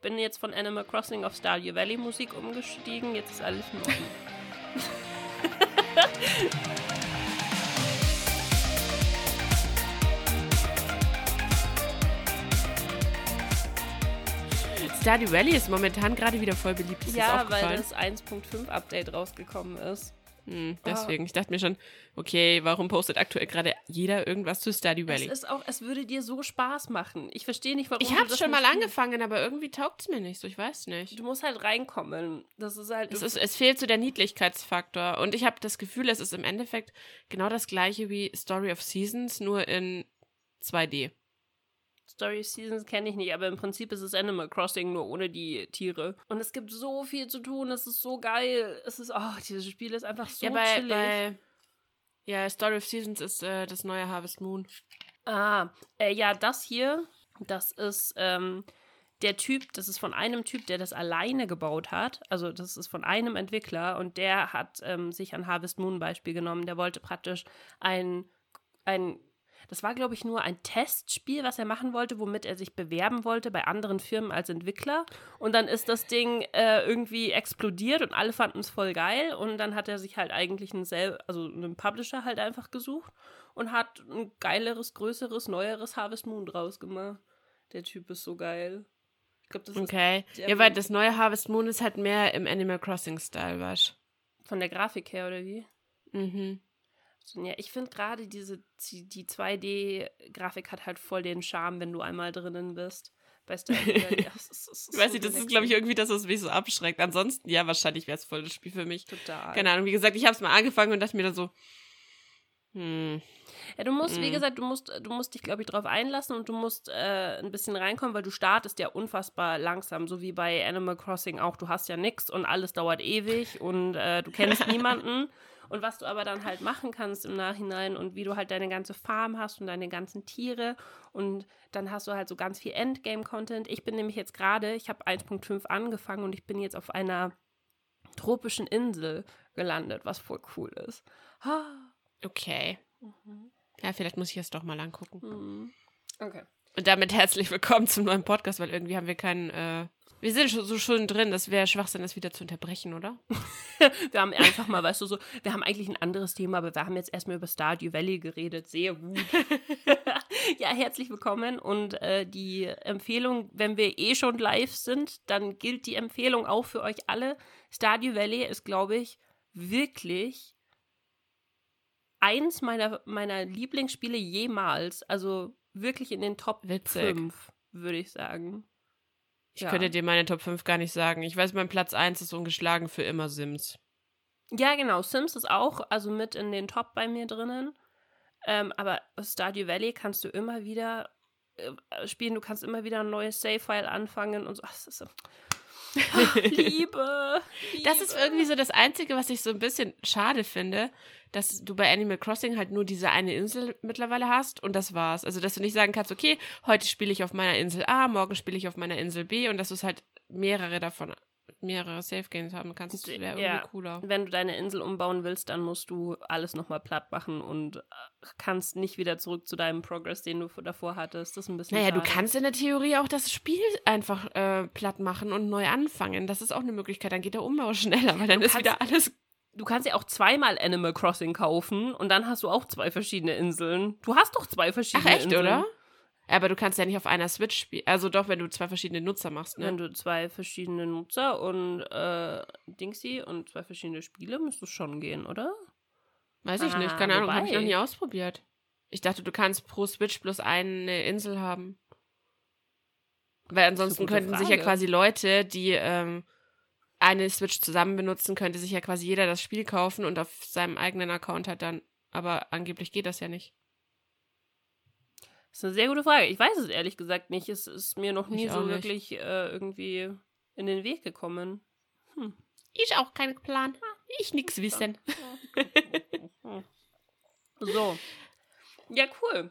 bin jetzt von Animal Crossing auf Stardew Valley Musik umgestiegen. Jetzt ist alles in Ordnung. Stardew Valley ist momentan gerade wieder voll beliebt. Ist ja, weil das 1.5 Update rausgekommen ist. Hm, deswegen, oh. ich dachte mir schon, okay, warum postet aktuell gerade jeder irgendwas zu Stardew Valley? Es ist auch, es würde dir so Spaß machen. Ich verstehe nicht, warum. Ich habe schon mal angefangen, aber irgendwie taugt es mir nicht so, ich weiß nicht. Du musst halt reinkommen. Das ist halt. Es, ist, es fehlt so der Niedlichkeitsfaktor. Und ich habe das Gefühl, es ist im Endeffekt genau das gleiche wie Story of Seasons, nur in 2D. Story Seasons kenne ich nicht, aber im Prinzip ist es Animal Crossing nur ohne die Tiere. Und es gibt so viel zu tun, es ist so geil. Es ist, oh, dieses Spiel ist einfach so ja, bei, chillig. Bei, ja, Story of Seasons ist äh, das neue Harvest Moon. Ah, äh, ja, das hier, das ist ähm, der Typ, das ist von einem Typ, der das alleine gebaut hat. Also das ist von einem Entwickler und der hat ähm, sich an Harvest Moon Beispiel genommen. Der wollte praktisch ein, ein das war, glaube ich, nur ein Testspiel, was er machen wollte, womit er sich bewerben wollte bei anderen Firmen als Entwickler. Und dann ist das Ding äh, irgendwie explodiert und alle fanden es voll geil. Und dann hat er sich halt eigentlich einen, Sel also einen Publisher halt einfach gesucht und hat ein geileres, größeres, neueres Harvest Moon draus gemacht. Der Typ ist so geil. Ich glaube, das okay. ist. Okay. Ja, weil das neue Harvest Moon ist halt mehr im Animal Crossing-Style, was? Von der Grafik her, oder wie? Mhm. Ja, ich finde gerade diese, die 2D-Grafik hat halt voll den Charme, wenn du einmal drinnen bist. Du, ja, das ist, das ist Weiß so ich, das ist, glaube ich, irgendwie das, was mich so abschreckt. Ansonsten, ja, wahrscheinlich wäre es voll das Spiel für mich. Total. Keine Ahnung, wie gesagt, ich habe es mal angefangen und dachte mir dann so, hm. Ja, du musst, hm. wie gesagt, du musst, du musst dich, glaube ich, darauf einlassen und du musst äh, ein bisschen reinkommen, weil du startest ja unfassbar langsam, so wie bei Animal Crossing auch. Du hast ja nichts und alles dauert ewig und äh, du kennst niemanden. Und was du aber dann halt machen kannst im Nachhinein und wie du halt deine ganze Farm hast und deine ganzen Tiere und dann hast du halt so ganz viel Endgame-Content. Ich bin nämlich jetzt gerade, ich habe 1.5 angefangen und ich bin jetzt auf einer tropischen Insel gelandet, was voll cool ist. Okay. Mhm. Ja, vielleicht muss ich es doch mal angucken. Mhm. Okay. Und damit herzlich willkommen zum neuen Podcast, weil irgendwie haben wir keinen äh, wir sind schon so schön drin, das wäre Schwachsinn, das wieder zu unterbrechen, oder? wir haben einfach mal, weißt du, so, wir haben eigentlich ein anderes Thema, aber wir haben jetzt erstmal über Stardew Valley geredet. Sehr gut. ja, herzlich willkommen. Und äh, die Empfehlung, wenn wir eh schon live sind, dann gilt die Empfehlung auch für euch alle. Stardew Valley ist, glaube ich, wirklich eins meiner, meiner Lieblingsspiele jemals. Also wirklich in den Top Witzig. 5, würde ich sagen. Ich ja. könnte dir meine Top 5 gar nicht sagen. Ich weiß, mein Platz 1 ist ungeschlagen für immer Sims. Ja, genau. Sims ist auch also mit in den Top bei mir drinnen. Ähm, aber Stardew Valley kannst du immer wieder äh, spielen. Du kannst immer wieder ein neues Save-File anfangen und so. Ach, das ist so. Liebe, Liebe. Das ist irgendwie so das Einzige, was ich so ein bisschen schade finde dass du bei Animal Crossing halt nur diese eine Insel mittlerweile hast und das war's. Also, dass du nicht sagen kannst, okay, heute spiele ich auf meiner Insel A, morgen spiele ich auf meiner Insel B und dass du es halt mehrere davon mehrere Safe Games haben kannst, wäre irgendwie ja, cooler. Wenn du deine Insel umbauen willst, dann musst du alles nochmal platt machen und äh, kannst nicht wieder zurück zu deinem Progress, den du davor hattest. Das ist ein bisschen. Naja, schade. du kannst in der Theorie auch das Spiel einfach äh, platt machen und neu anfangen. Das ist auch eine Möglichkeit. Dann geht der Umbau schneller, weil dann du ist wieder alles du kannst ja auch zweimal Animal Crossing kaufen und dann hast du auch zwei verschiedene Inseln. Du hast doch zwei verschiedene Ach, echt, Inseln. oder? Aber du kannst ja nicht auf einer Switch spielen. Also doch, wenn du zwei verschiedene Nutzer machst, ne? Wenn du zwei verschiedene Nutzer und äh, Dingsy und zwei verschiedene Spiele, müsste es schon gehen, oder? Weiß ich ah, nicht, keine Ahnung, habe ich noch nie ausprobiert. Ich dachte, du kannst pro Switch bloß eine Insel haben. Weil ansonsten könnten Frage. sich ja quasi Leute, die ähm, eine Switch zusammen benutzen, könnte sich ja quasi jeder das Spiel kaufen und auf seinem eigenen Account halt dann. Aber angeblich geht das ja nicht. Das ist eine sehr gute Frage. Ich weiß es ehrlich gesagt nicht. Es ist mir noch nie so nicht. wirklich äh, irgendwie in den Weg gekommen. Hm. Ich auch keinen Plan. Ich nix wissen. so. Ja, cool.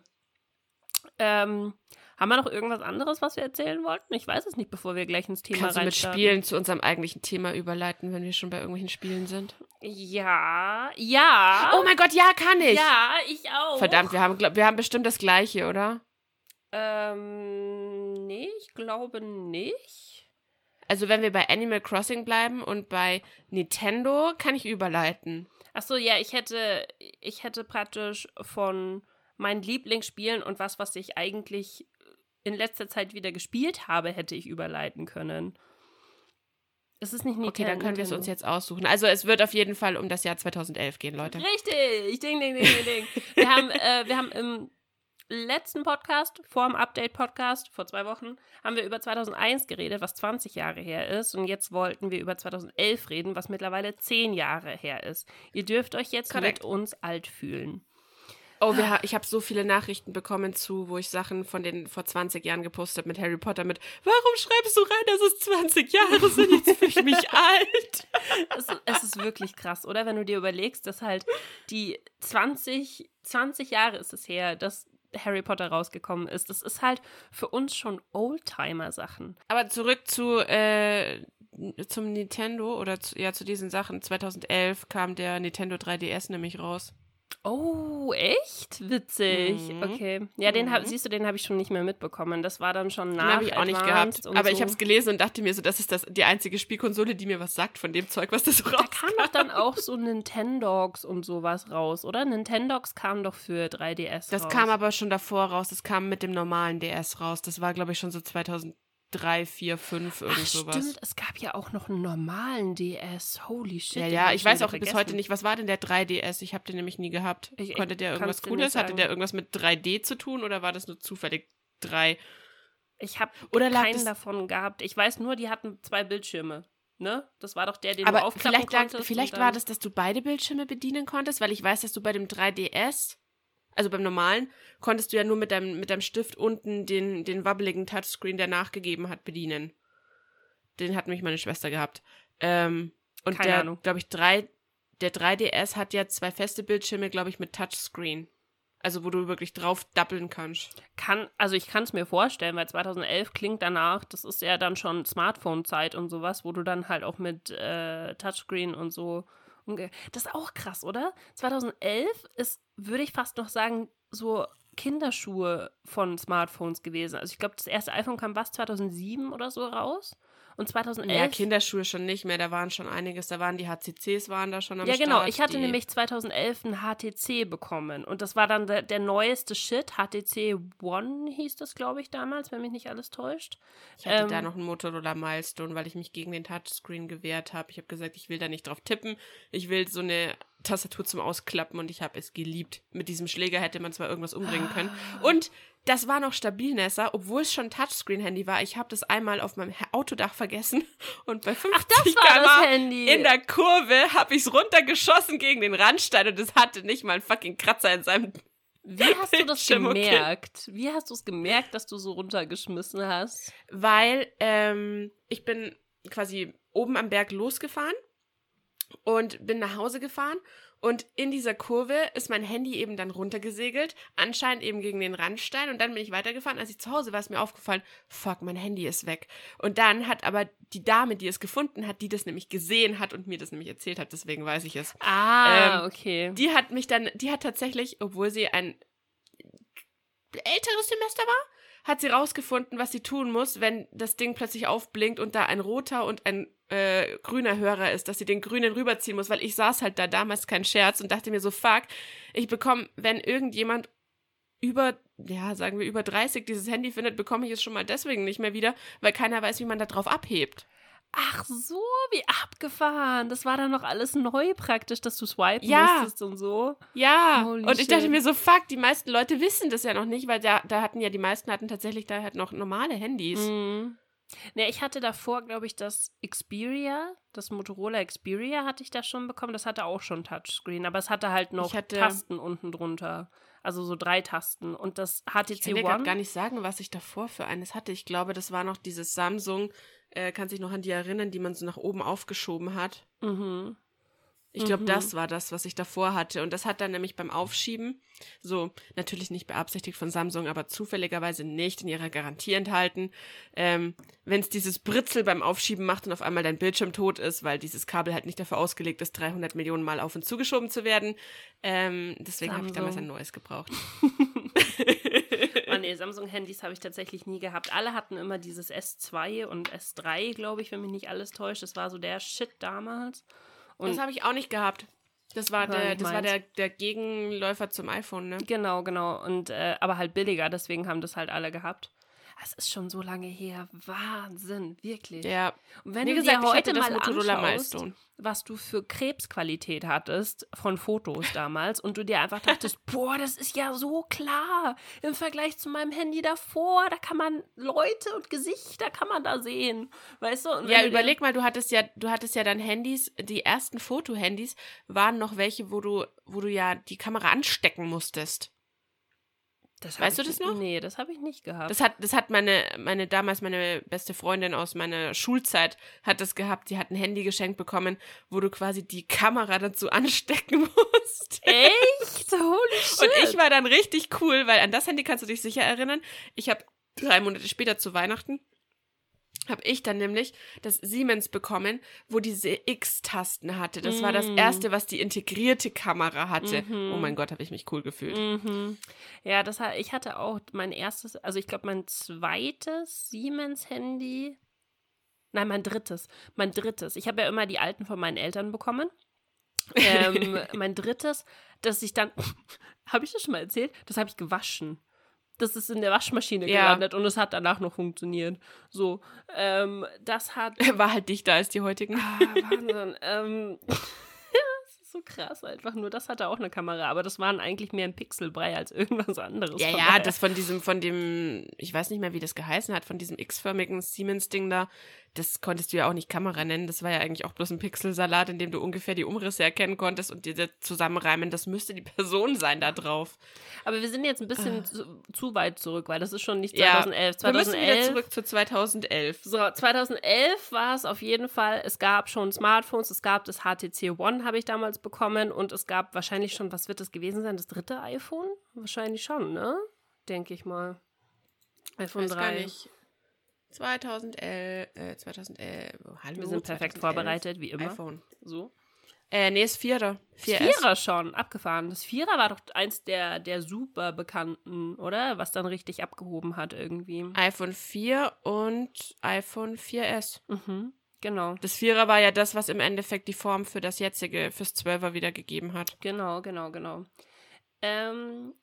Ähm, haben wir noch irgendwas anderes, was wir erzählen wollten? Ich weiß es nicht, bevor wir gleich ins Thema Kannst du mit Spielen zu unserem eigentlichen Thema überleiten, wenn wir schon bei irgendwelchen Spielen sind? Ja, ja. Oh mein Gott, ja, kann ich. Ja, ich auch. Verdammt, wir haben, wir haben bestimmt das gleiche, oder? Ähm, nee, ich glaube nicht. Also wenn wir bei Animal Crossing bleiben und bei Nintendo, kann ich überleiten. Achso, ja, ich hätte, ich hätte praktisch von meinen Lieblingsspielen und was, was ich eigentlich in letzter Zeit wieder gespielt habe, hätte ich überleiten können. Es ist nicht Nintendo. Okay, dann können wir es uns jetzt aussuchen. Also es wird auf jeden Fall um das Jahr 2011 gehen, Leute. Richtig! Ding, ding, ding, ding, ding. wir, haben, äh, wir haben im letzten Podcast, vor dem Update-Podcast, vor zwei Wochen, haben wir über 2001 geredet, was 20 Jahre her ist. Und jetzt wollten wir über 2011 reden, was mittlerweile 10 Jahre her ist. Ihr dürft euch jetzt Correct. mit uns alt fühlen. Oh, wir, ich habe so viele Nachrichten bekommen zu, wo ich Sachen von den vor 20 Jahren gepostet mit Harry Potter mit, warum schreibst du rein, dass es 20 Jahre sind? Jetzt fühle ich mich alt. Es, es, ist wirklich krass, oder? Wenn du dir überlegst, dass halt die 20, 20 Jahre ist es her, dass Harry Potter rausgekommen ist. Das ist halt für uns schon Oldtimer-Sachen. Aber zurück zu äh, zum Nintendo oder zu, ja zu diesen Sachen. 2011 kam der Nintendo 3DS nämlich raus. Oh, echt? Witzig. Mhm. Okay. Ja, den hab, mhm. siehst du, den habe ich schon nicht mehr mitbekommen. Das war dann schon nach. Den habe ich auch nicht gehabt. Aber so. ich habe es gelesen und dachte mir so, das ist das, die einzige Spielkonsole, die mir was sagt von dem Zeug, was das so raus. Da kam doch dann auch so Nintendogs und sowas raus, oder? Nintendogs kam doch für 3DS Das raus. kam aber schon davor raus. Das kam mit dem normalen DS raus. Das war, glaube ich, schon so 2000 drei, vier, fünf, irgend Ach, sowas. Stimmt, es gab ja auch noch einen normalen DS. Holy shit. Ja, ja, ich weiß auch vergessen. bis heute nicht, was war denn der 3DS? Ich habe den nämlich nie gehabt. Ich, Konnte der irgendwas Cooles? Hatte der irgendwas mit 3D zu tun oder war das nur zufällig 3? Ich habe keinen davon gehabt. Ich weiß nur, die hatten zwei Bildschirme. Ne? Das war doch der, den Aber du aufklappen vielleicht konntest. Vielleicht war das, dass du beide Bildschirme bedienen konntest, weil ich weiß, dass du bei dem 3DS also beim normalen, konntest du ja nur mit deinem, mit deinem Stift unten den, den wabbeligen Touchscreen, der nachgegeben hat, bedienen. Den hat mich meine Schwester gehabt. Ähm, und Keine der, glaube ich, drei, der 3DS hat ja zwei feste Bildschirme, glaube ich, mit Touchscreen. Also wo du wirklich drauf dappeln kannst. Kann, also ich kann es mir vorstellen, weil 2011 klingt danach, das ist ja dann schon Smartphone-Zeit und sowas, wo du dann halt auch mit äh, Touchscreen und so das ist auch krass, oder? 2011 ist, würde ich fast noch sagen, so Kinderschuhe von Smartphones gewesen. Also ich glaube, das erste iPhone kam was 2007 oder so raus. Und 2011. Ja, Kinderschuhe schon nicht mehr, da waren schon einiges, da waren die HCCs waren da schon am Ja, Start, genau, ich hatte nämlich 2011 ein HTC bekommen und das war dann der, der neueste Shit, HTC One hieß das, glaube ich, damals, wenn mich nicht alles täuscht. Ich hatte ähm, da noch ein Motorola Milestone, weil ich mich gegen den Touchscreen gewehrt habe. Ich habe gesagt, ich will da nicht drauf tippen, ich will so eine Tastatur zum Ausklappen und ich habe es geliebt. Mit diesem Schläger hätte man zwar irgendwas umbringen können. Und das war noch stabil, Nessa, obwohl es schon Touchscreen-Handy war. Ich habe das einmal auf meinem Autodach vergessen und bei 50 km in der Kurve habe ich es runtergeschossen gegen den Randstein und es hatte nicht mal einen fucking Kratzer in seinem wie hast du das gemerkt? Okay. Wie hast du es gemerkt, dass du so runtergeschmissen hast? Weil ähm, ich bin quasi oben am Berg losgefahren und bin nach Hause gefahren und in dieser Kurve ist mein Handy eben dann runtergesegelt, anscheinend eben gegen den Randstein. Und dann bin ich weitergefahren. Als ich zu Hause war, ist mir aufgefallen, fuck, mein Handy ist weg. Und dann hat aber die Dame, die es gefunden hat, die das nämlich gesehen hat und mir das nämlich erzählt hat, deswegen weiß ich es. Ah, ähm, okay. Die hat mich dann, die hat tatsächlich, obwohl sie ein älteres Semester war, hat sie rausgefunden, was sie tun muss, wenn das Ding plötzlich aufblinkt und da ein roter und ein äh, grüner Hörer ist, dass sie den grünen rüberziehen muss, weil ich saß halt da damals kein Scherz und dachte mir so, fuck, ich bekomme, wenn irgendjemand über, ja, sagen wir über 30 dieses Handy findet, bekomme ich es schon mal deswegen nicht mehr wieder, weil keiner weiß, wie man da drauf abhebt. Ach so, wie abgefahren. Das war dann noch alles neu praktisch, dass du swipen ja. musstest und so. Ja. Holy und ich shit. dachte mir so, fuck, die meisten Leute wissen das ja noch nicht, weil da, da hatten ja die meisten hatten tatsächlich da halt noch normale Handys. Mhm. Ne, ich hatte davor, glaube ich, das Xperia, das Motorola Xperia hatte ich da schon bekommen. Das hatte auch schon Touchscreen, aber es hatte halt noch hatte, Tasten unten drunter. Also so drei Tasten. Und das HTC ich kann One. Ich kann gar nicht sagen, was ich davor für eines hatte. Ich glaube, das war noch dieses Samsung äh, kann sich noch an die erinnern, die man so nach oben aufgeschoben hat. Mhm. Ich glaube, mhm. das war das, was ich davor hatte. Und das hat dann nämlich beim Aufschieben, so natürlich nicht beabsichtigt von Samsung, aber zufälligerweise nicht in ihrer Garantie enthalten, ähm, wenn es dieses Britzel beim Aufschieben macht und auf einmal dein Bildschirm tot ist, weil dieses Kabel halt nicht dafür ausgelegt ist, 300 Millionen Mal auf und zugeschoben zu werden. Ähm, deswegen habe ich damals ein neues gebraucht. nee, Samsung-Handys habe ich tatsächlich nie gehabt. Alle hatten immer dieses S2 und S3, glaube ich, wenn mich nicht alles täuscht. Das war so der Shit damals. Und das habe ich auch nicht gehabt. Das war, der, das war der, der Gegenläufer zum iPhone, ne? Genau, genau. Und, äh, aber halt billiger, deswegen haben das halt alle gehabt. Das ist schon so lange her. Wahnsinn, wirklich. Ja. Und wenn Wie du gesagt, dir heute mal anschaust, was du für Krebsqualität hattest von Fotos damals und du dir einfach dachtest, boah, das ist ja so klar im Vergleich zu meinem Handy davor. Da kann man Leute und Gesichter kann man da sehen, weißt du? ja, überleg mal, du hattest ja, du hattest ja dann Handys, die ersten Fotohandys waren noch welche, wo du, wo du ja die Kamera anstecken musstest. Weißt du das noch? Nee, das habe ich nicht gehabt. Das hat, das hat meine, meine damals meine beste Freundin aus meiner Schulzeit hat das gehabt. Die hat ein Handy geschenkt bekommen, wo du quasi die Kamera dazu anstecken musst. Echt? Holy shit. Und ich war dann richtig cool, weil an das Handy kannst du dich sicher erinnern. Ich habe drei Monate später zu Weihnachten habe ich dann nämlich das Siemens bekommen, wo diese X-Tasten hatte. Das mm. war das mm. erste, was die integrierte Kamera hatte. Mm -hmm. Oh mein Gott, habe ich mich cool gefühlt. Mm -hmm. Ja, das hat, ich hatte auch mein erstes, also ich glaube mein zweites Siemens-Handy. Nein, mein drittes. Mein drittes. Ich habe ja immer die alten von meinen Eltern bekommen. ähm, mein drittes, das ich dann, habe ich das schon mal erzählt? Das habe ich gewaschen das ist in der Waschmaschine ja. gelandet und es hat danach noch funktioniert. So, ähm, das hat. War halt dichter als die heutigen. Ah, Wahnsinn. ähm, so krass einfach. Nur das hatte auch eine Kamera, aber das waren eigentlich mehr ein Pixelbrei als irgendwas anderes. Ja, ja, das von diesem, von dem, ich weiß nicht mehr, wie das geheißen hat, von diesem x-förmigen Siemens-Ding da, das konntest du ja auch nicht Kamera nennen. Das war ja eigentlich auch bloß ein Pixelsalat, in dem du ungefähr die Umrisse erkennen konntest und dir zusammenreimen. Das müsste die Person sein da drauf. Aber wir sind jetzt ein bisschen ah. zu, zu, weit zurück, weil das ist schon nicht 2011. Ja, 2011 wir müssen wieder zurück zu 2011. So, 2011 war es auf jeden Fall, es gab schon Smartphones, es gab das HTC One, habe ich damals bekommen und es gab wahrscheinlich schon, was wird das gewesen sein, das dritte iPhone? Wahrscheinlich schon, ne? Denke ich mal. iPhone Weiß 3. Gar nicht. 2011, äh, 2011, hallo, Wir sind perfekt 2011. vorbereitet, wie immer. iPhone. So. Äh, nee, ist Vierer. 4S. Vierer schon, abgefahren. Das Vierer war doch eins der, der super bekannten, oder? Was dann richtig abgehoben hat irgendwie. iPhone 4 und iPhone 4S. Mhm, genau. Das Vierer war ja das, was im Endeffekt die Form für das jetzige, fürs 12er wiedergegeben hat. Genau, genau, genau. Ähm,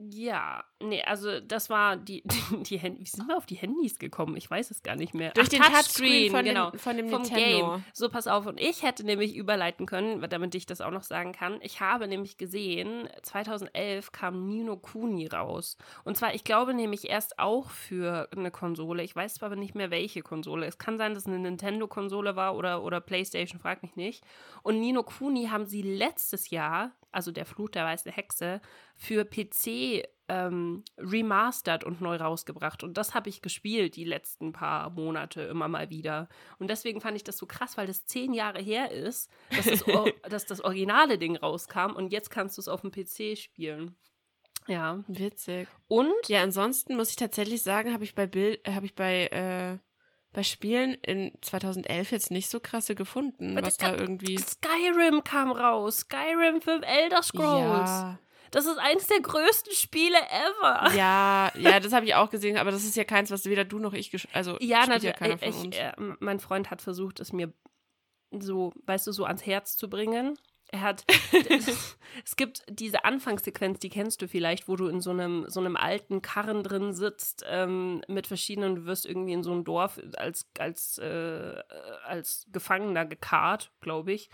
ja, nee, also das war die, die, die Hand Wie sind wir auf die Handys gekommen? Ich weiß es gar nicht mehr. Durch Ach, den Touchscreen, von, genau, dem, von dem vom Nintendo. Game. So, pass auf. Und ich hätte nämlich überleiten können, damit ich das auch noch sagen kann. Ich habe nämlich gesehen, 2011 kam Nino Kuni raus. Und zwar, ich glaube nämlich erst auch für eine Konsole. Ich weiß zwar aber nicht mehr, welche Konsole. Es kann sein, dass es eine Nintendo-Konsole war oder, oder PlayStation, frag mich nicht. Und Nino Kuni haben sie letztes Jahr also der Fluch der weißen Hexe, für PC ähm, remastered und neu rausgebracht. Und das habe ich gespielt die letzten paar Monate immer mal wieder. Und deswegen fand ich das so krass, weil das zehn Jahre her ist, dass das, dass das originale Ding rauskam und jetzt kannst du es auf dem PC spielen. Ja. Witzig. Und? Ja, ansonsten muss ich tatsächlich sagen, habe ich bei Bild, habe ich bei äh, bei Spielen in 2011 jetzt nicht so krasse gefunden, was da irgendwie. Skyrim kam raus. Skyrim für Elder Scrolls. Ja. Das ist eins der größten Spiele ever. Ja, ja, das habe ich auch gesehen, aber das ist ja keins, was weder du noch ich also ja, natürlich. Ja von uns. äh, mein Freund hat versucht, es mir so, weißt du, so ans Herz zu bringen. Er hat, es gibt diese Anfangssequenz, die kennst du vielleicht, wo du in so einem, so einem alten Karren drin sitzt ähm, mit verschiedenen, du wirst irgendwie in so ein Dorf als, als, äh, als Gefangener gekarrt, glaube ich.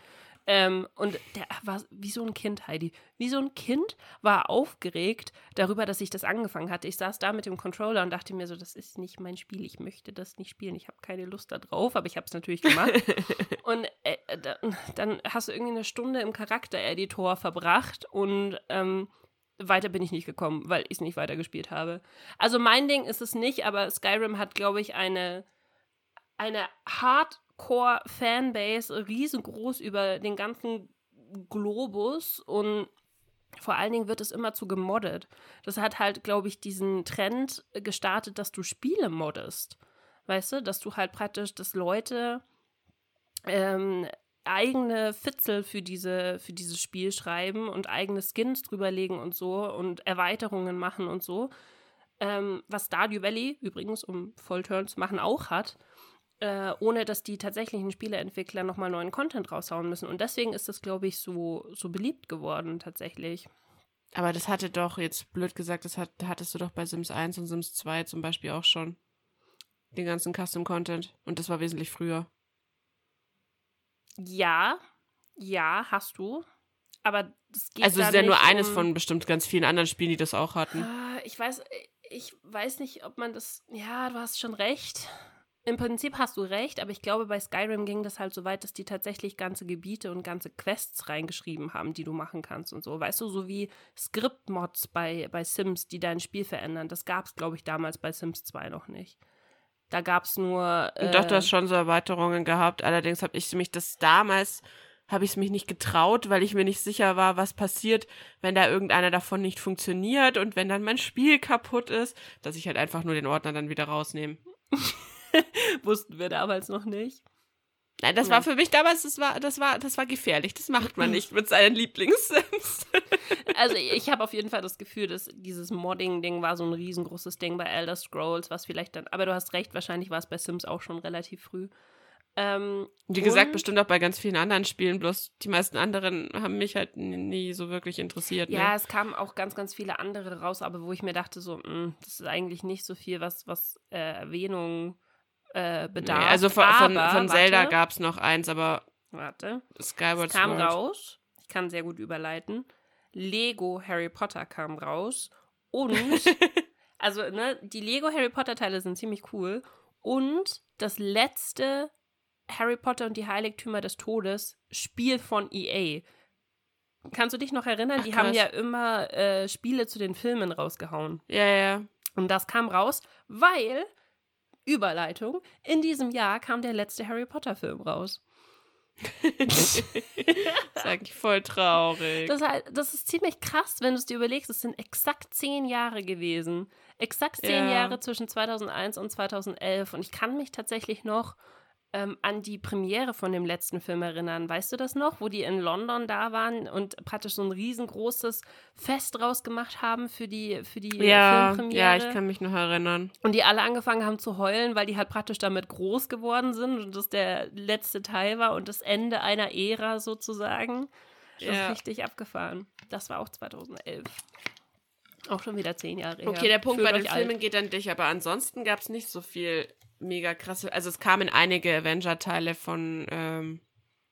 Ähm, und der war wie so ein Kind, Heidi. Wie so ein Kind war aufgeregt darüber, dass ich das angefangen hatte. Ich saß da mit dem Controller und dachte mir so, das ist nicht mein Spiel. Ich möchte das nicht spielen. Ich habe keine Lust da drauf, aber ich habe es natürlich gemacht. und äh, dann, dann, hast du irgendwie eine Stunde im Charaktereditor verbracht und ähm, weiter bin ich nicht gekommen, weil ich es nicht weitergespielt habe. Also mein Ding ist es nicht, aber Skyrim hat, glaube ich, eine, eine hart Hardcore-Fanbase, riesengroß über den ganzen Globus und vor allen Dingen wird es immer zu gemoddet. Das hat halt, glaube ich, diesen Trend gestartet, dass du Spiele moddest. Weißt du, dass du halt praktisch, dass Leute ähm, eigene Fitzel für, diese, für dieses Spiel schreiben und eigene Skins drüberlegen und so und Erweiterungen machen und so ähm, was Stardew Valley übrigens, um Vollturn zu machen, auch hat, äh, ohne dass die tatsächlichen Spieleentwickler nochmal neuen Content raushauen müssen. Und deswegen ist das, glaube ich, so, so beliebt geworden tatsächlich. Aber das hatte doch, jetzt blöd gesagt, das hat, hattest du doch bei Sims 1 und Sims 2 zum Beispiel auch schon. Den ganzen Custom-Content. Und das war wesentlich früher. Ja, ja, hast du. Aber das geht Also es ist ja nur um eines von bestimmt ganz vielen anderen Spielen, die das auch hatten. Ah, ich weiß, ich weiß nicht, ob man das. Ja, du hast schon recht. Im Prinzip hast du recht, aber ich glaube, bei Skyrim ging das halt so weit, dass die tatsächlich ganze Gebiete und ganze Quests reingeschrieben haben, die du machen kannst und so. Weißt du, so wie Script-Mods bei, bei Sims, die dein Spiel verändern. Das gab es, glaube ich, damals bei Sims 2 noch nicht. Da gab es nur. Äh, Doch, du hast schon so Erweiterungen gehabt. Allerdings habe ich mich das damals habe ich es mich nicht getraut, weil ich mir nicht sicher war, was passiert, wenn da irgendeiner davon nicht funktioniert und wenn dann mein Spiel kaputt ist, dass ich halt einfach nur den Ordner dann wieder rausnehme. Wussten wir damals noch nicht. Nein, das war für mich damals, das war, das war, das war gefährlich. Das macht man nicht mit seinen Lieblingssims. also ich habe auf jeden Fall das Gefühl, dass dieses Modding-Ding war so ein riesengroßes Ding bei Elder Scrolls, was vielleicht dann, aber du hast recht, wahrscheinlich war es bei Sims auch schon relativ früh. Ähm, Wie gesagt, bestimmt auch bei ganz vielen anderen Spielen, bloß die meisten anderen haben mich halt nie so wirklich interessiert. Ja, ne? es kamen auch ganz, ganz viele andere raus, aber wo ich mir dachte, so, mh, hm, das ist eigentlich nicht so viel, was, was äh, Erwähnung äh, bedarf. Nee, also von, von, von Zelda gab es noch eins, aber. Warte. Skyward es kam Sword. raus. Ich kann sehr gut überleiten. Lego Harry Potter kam raus. Und. also, ne, die Lego Harry Potter Teile sind ziemlich cool. Und das letzte Harry Potter und die Heiligtümer des Todes Spiel von EA. Kannst du dich noch erinnern? Ach, die krass. haben ja immer äh, Spiele zu den Filmen rausgehauen. Ja, ja. Und das kam raus, weil Überleitung. In diesem Jahr kam der letzte Harry Potter-Film raus. das ist eigentlich voll traurig. Das, das ist ziemlich krass, wenn du es dir überlegst. Es sind exakt zehn Jahre gewesen. Exakt zehn ja. Jahre zwischen 2001 und 2011. Und ich kann mich tatsächlich noch ähm, an die Premiere von dem letzten Film erinnern. Weißt du das noch, wo die in London da waren und praktisch so ein riesengroßes Fest draus gemacht haben für die, für die ja, Filmpremiere? Ja, ich kann mich noch erinnern. Und die alle angefangen haben zu heulen, weil die halt praktisch damit groß geworden sind und das der letzte Teil war und das Ende einer Ära sozusagen. Das ja. ist richtig abgefahren. Das war auch 2011. Auch schon wieder zehn Jahre her. Okay, der Punkt Fühlt bei den Filmen alt. geht an dich, aber ansonsten gab es nicht so viel mega krasse. Also es kamen einige Avenger-Teile von ähm,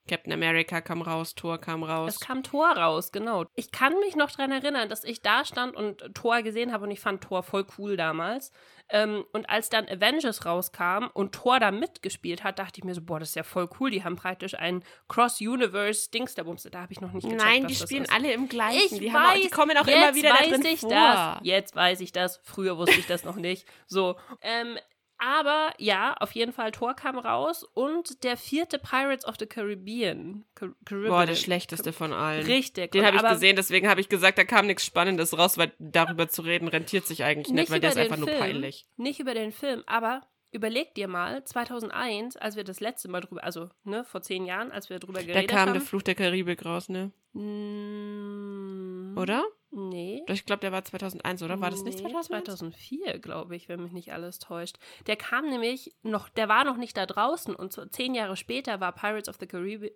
Captain America kam raus, Thor kam raus. Es kam Thor raus, genau. Ich kann mich noch daran erinnern, dass ich da stand und Thor gesehen habe und ich fand Thor voll cool damals. Ähm, und als dann Avengers rauskam und Thor da mitgespielt hat, dachte ich mir so, boah, das ist ja voll cool. Die haben praktisch ein Cross-Universe-Dingsterbums. Da habe ich noch nicht gecheckt, Nein, die spielen alle im gleichen. Ich die, weiß, auch, die kommen auch immer wieder weiß da drin ich vor. Das. Jetzt weiß ich das. Früher wusste ich das noch nicht. So, ähm, aber ja, auf jeden Fall, Thor kam raus und der vierte Pirates of the Caribbean. Car Caribbean. Boah, der schlechteste von allen. Richtig. Den habe ich gesehen, deswegen habe ich gesagt, da kam nichts Spannendes raus, weil darüber zu reden rentiert sich eigentlich nicht, nicht weil der ist einfach Film, nur peinlich. Nicht über den Film, aber überleg dir mal, 2001, als wir das letzte Mal drüber, also ne, vor zehn Jahren, als wir drüber geredet haben. Da kam haben, der Fluch der Karibik raus, ne? Mm, oder? Nee. Ich glaube, der war 2001, oder? War das nicht 2001? 2004, glaube ich, wenn mich nicht alles täuscht. Der kam nämlich noch, der war noch nicht da draußen und so zehn Jahre später war Pirates of the Caribbean.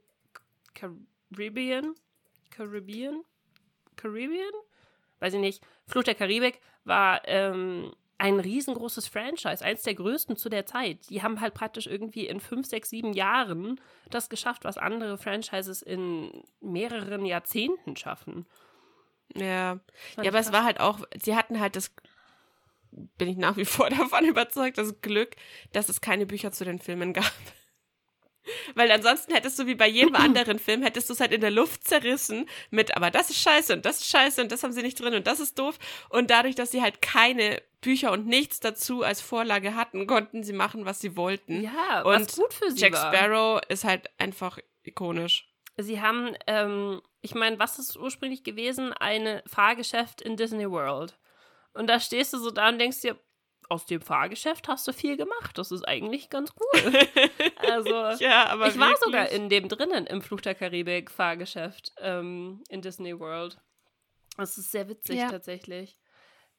Caribbean? Caribbean? Caribbean? Weiß ich nicht. Flucht der Karibik war ähm, ein riesengroßes Franchise, eins der größten zu der Zeit. Die haben halt praktisch irgendwie in fünf, sechs, sieben Jahren das geschafft, was andere Franchises in mehreren Jahrzehnten schaffen. Ja, ja, aber es war halt auch, sie hatten halt das, bin ich nach wie vor davon überzeugt, das Glück, dass es keine Bücher zu den Filmen gab. Weil ansonsten hättest du wie bei jedem anderen Film, hättest du es halt in der Luft zerrissen mit, aber das ist scheiße und das ist scheiße und das haben sie nicht drin und das ist doof. Und dadurch, dass sie halt keine Bücher und nichts dazu als Vorlage hatten, konnten sie machen, was sie wollten. Ja, und was gut für sie Jack war. Sparrow ist halt einfach ikonisch. Sie haben, ähm, ich meine, was ist ursprünglich gewesen? Ein Fahrgeschäft in Disney World. Und da stehst du so da und denkst dir, aus dem Fahrgeschäft hast du viel gemacht. Das ist eigentlich ganz cool. also, ja, aber ich war wirklich? sogar in dem drinnen im Fluch der Karibik Fahrgeschäft ähm, in Disney World. Das ist sehr witzig ja. tatsächlich.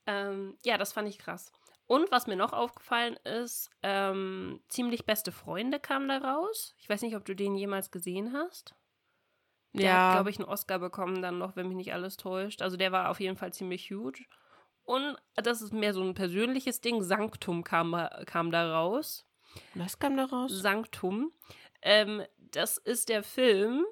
Ähm, ja, das fand ich krass. Und was mir noch aufgefallen ist, ähm, ziemlich beste Freunde kam da raus. Ich weiß nicht, ob du den jemals gesehen hast. Der ja. hat, glaube ich, einen Oscar bekommen dann noch, wenn mich nicht alles täuscht. Also der war auf jeden Fall ziemlich huge. Und das ist mehr so ein persönliches Ding. Sanctum kam, kam da raus. Was kam da raus? Sanctum. Ähm, das ist der Film,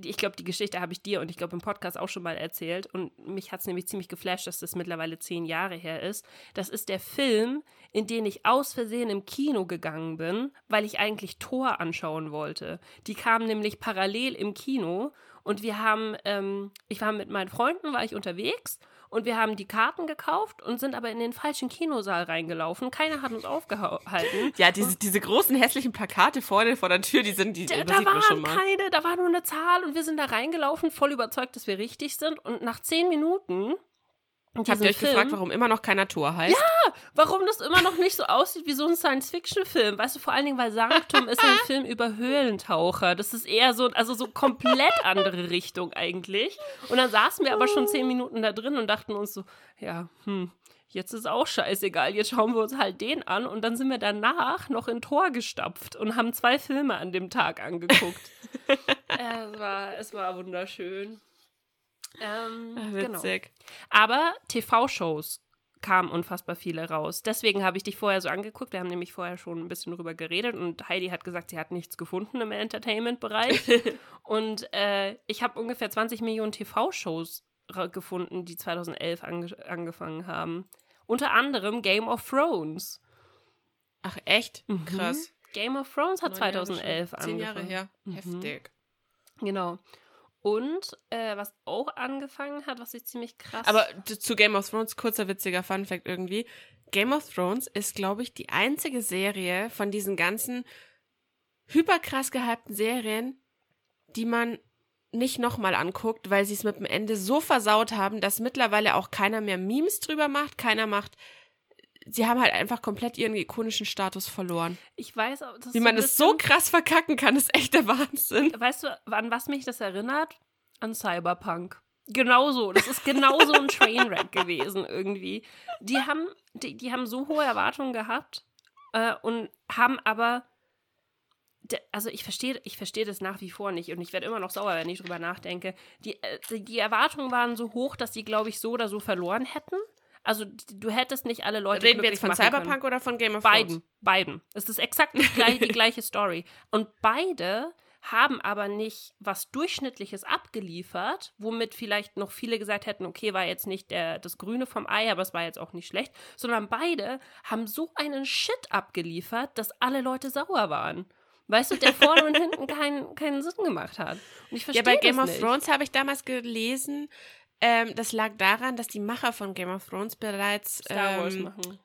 ich glaube, die Geschichte habe ich dir und ich glaube im Podcast auch schon mal erzählt und mich hat es nämlich ziemlich geflasht, dass das mittlerweile zehn Jahre her ist. Das ist der Film, in den ich aus Versehen im Kino gegangen bin, weil ich eigentlich Thor anschauen wollte. Die kamen nämlich parallel im Kino und wir haben, ähm, ich war mit meinen Freunden, war ich unterwegs und wir haben die Karten gekauft und sind aber in den falschen Kinosaal reingelaufen. Keiner hat uns aufgehalten. Ja, diese, diese großen hässlichen Plakate vorne vor der Tür, die sind die. Da, da waren keine, da war nur eine Zahl und wir sind da reingelaufen, voll überzeugt, dass wir richtig sind. Und nach zehn Minuten Habt ihr euch Film, gefragt, warum immer noch keiner Tor heißt? Ja, warum das immer noch nicht so aussieht wie so ein Science-Fiction-Film. Weißt du, vor allen Dingen, weil Sanctum ist ein Film über Höhlentaucher. Das ist eher so, also so komplett andere Richtung eigentlich. Und dann saßen wir aber schon zehn Minuten da drin und dachten uns so, ja, hm, jetzt ist auch scheißegal, jetzt schauen wir uns halt den an. Und dann sind wir danach noch in Tor gestapft und haben zwei Filme an dem Tag angeguckt. es, war, es war wunderschön. Ähm, Ach, witzig. Genau. Aber TV-Shows kamen unfassbar viele raus. Deswegen habe ich dich vorher so angeguckt. Wir haben nämlich vorher schon ein bisschen drüber geredet und Heidi hat gesagt, sie hat nichts gefunden im Entertainment-Bereich. und äh, ich habe ungefähr 20 Millionen TV-Shows gefunden, die 2011 ange angefangen haben. Unter anderem Game of Thrones. Ach echt? Mhm. Krass. Game of Thrones hat 2011 angefangen. Zehn Jahre her. Mhm. Heftig. Genau. Und äh, was auch angefangen hat, was ich ziemlich krass. Aber zu Game of Thrones, kurzer witziger Funfact irgendwie. Game of Thrones ist, glaube ich, die einzige Serie von diesen ganzen hyperkrass gehypten Serien, die man nicht nochmal anguckt, weil sie es mit dem Ende so versaut haben, dass mittlerweile auch keiner mehr Memes drüber macht, keiner macht sie haben halt einfach komplett ihren ikonischen Status verloren. Ich weiß, wie man es so krass verkacken kann, ist echt der Wahnsinn. Weißt du, an was mich das erinnert? An Cyberpunk. Genauso, das ist genauso ein Trainwreck gewesen irgendwie. Die haben, die, die haben so hohe Erwartungen gehabt äh, und haben aber, also ich verstehe, ich verstehe das nach wie vor nicht und ich werde immer noch sauer, wenn ich drüber nachdenke. Die, äh, die Erwartungen waren so hoch, dass sie, glaube ich, so oder so verloren hätten. Also du hättest nicht alle Leute. Reden wir jetzt von Cyberpunk können. oder von Game of Thrones? Beiden, beiden. Es ist exakt die gleiche, die gleiche Story. Und beide haben aber nicht was Durchschnittliches abgeliefert, womit vielleicht noch viele gesagt hätten, okay, war jetzt nicht der, das Grüne vom Ei, aber es war jetzt auch nicht schlecht, sondern beide haben so einen Shit abgeliefert, dass alle Leute sauer waren. Weißt du, der vorne und hinten keinen, keinen Sinn gemacht hat. Und ich verstehe Ja, bei Game of Thrones habe ich damals gelesen, ähm, das lag daran, dass die Macher von Game of Thrones bereits Star Wars ähm, machen.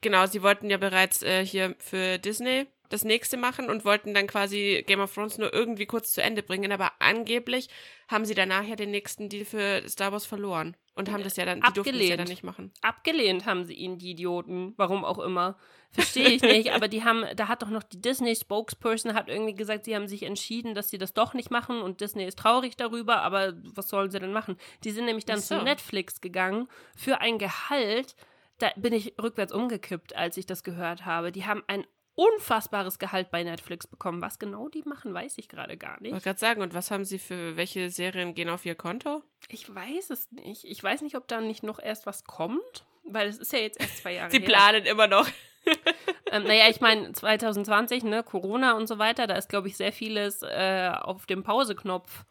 Genau, sie wollten ja bereits äh, hier für Disney das nächste machen und wollten dann quasi Game of Thrones nur irgendwie kurz zu Ende bringen, aber angeblich haben sie danach ja den nächsten Deal für Star Wars verloren und haben das ja dann, die durften es ja dann nicht machen. Abgelehnt haben sie ihn, die Idioten, warum auch immer. Verstehe ich nicht, aber die haben, da hat doch noch die Disney-Spokesperson hat irgendwie gesagt, sie haben sich entschieden, dass sie das doch nicht machen und Disney ist traurig darüber, aber was sollen sie denn machen? Die sind nämlich dann so. zu Netflix gegangen für ein Gehalt, da bin ich rückwärts umgekippt, als ich das gehört habe. Die haben ein unfassbares Gehalt bei Netflix bekommen. Was genau die machen, weiß ich gerade gar nicht. Ich wollte gerade sagen, und was haben sie für, welche Serien gehen auf ihr Konto? Ich weiß es nicht. Ich weiß nicht, ob da nicht noch erst was kommt, weil es ist ja jetzt erst zwei Jahre Sie her. planen immer noch. ähm, naja, ich meine, 2020, ne, Corona und so weiter, da ist, glaube ich, sehr vieles äh, auf dem Pauseknopf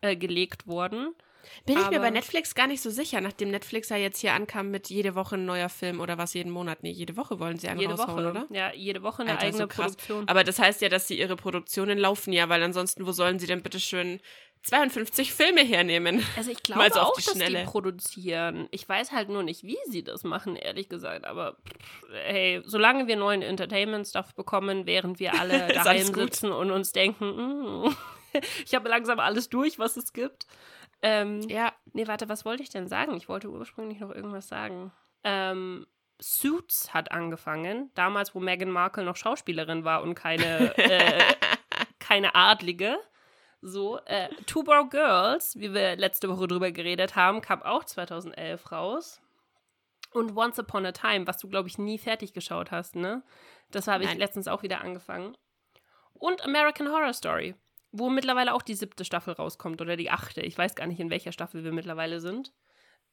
äh, gelegt worden. Bin ich mir bei Netflix gar nicht so sicher, nachdem Netflix ja jetzt hier ankam mit jede Woche ein neuer Film oder was jeden Monat. Nee, jede Woche wollen sie einen jede Woche. oder? Ja, jede Woche eine Alter, eigene so Produktion. Aber das heißt ja, dass sie ihre Produktionen laufen ja, weil ansonsten, wo sollen sie denn bitte schön 52 Filme hernehmen? Also ich glaube so auch, die dass die produzieren. Ich weiß halt nur nicht, wie sie das machen, ehrlich gesagt. Aber hey, solange wir neuen Entertainment-Stuff bekommen, während wir alle daheim sitzen und uns denken, mm, ich habe langsam alles durch, was es gibt. Ähm, ja, nee, warte, was wollte ich denn sagen? Ich wollte ursprünglich noch irgendwas sagen. Ähm, Suits hat angefangen, damals, wo Meghan Markle noch Schauspielerin war und keine, äh, keine Adlige. So, äh, Two Broke Girls, wie wir letzte Woche drüber geredet haben, kam auch 2011 raus. Und Once Upon a Time, was du, glaube ich, nie fertig geschaut hast, ne? Das habe ich letztens auch wieder angefangen. Und American Horror Story, wo mittlerweile auch die siebte Staffel rauskommt oder die achte. Ich weiß gar nicht, in welcher Staffel wir mittlerweile sind.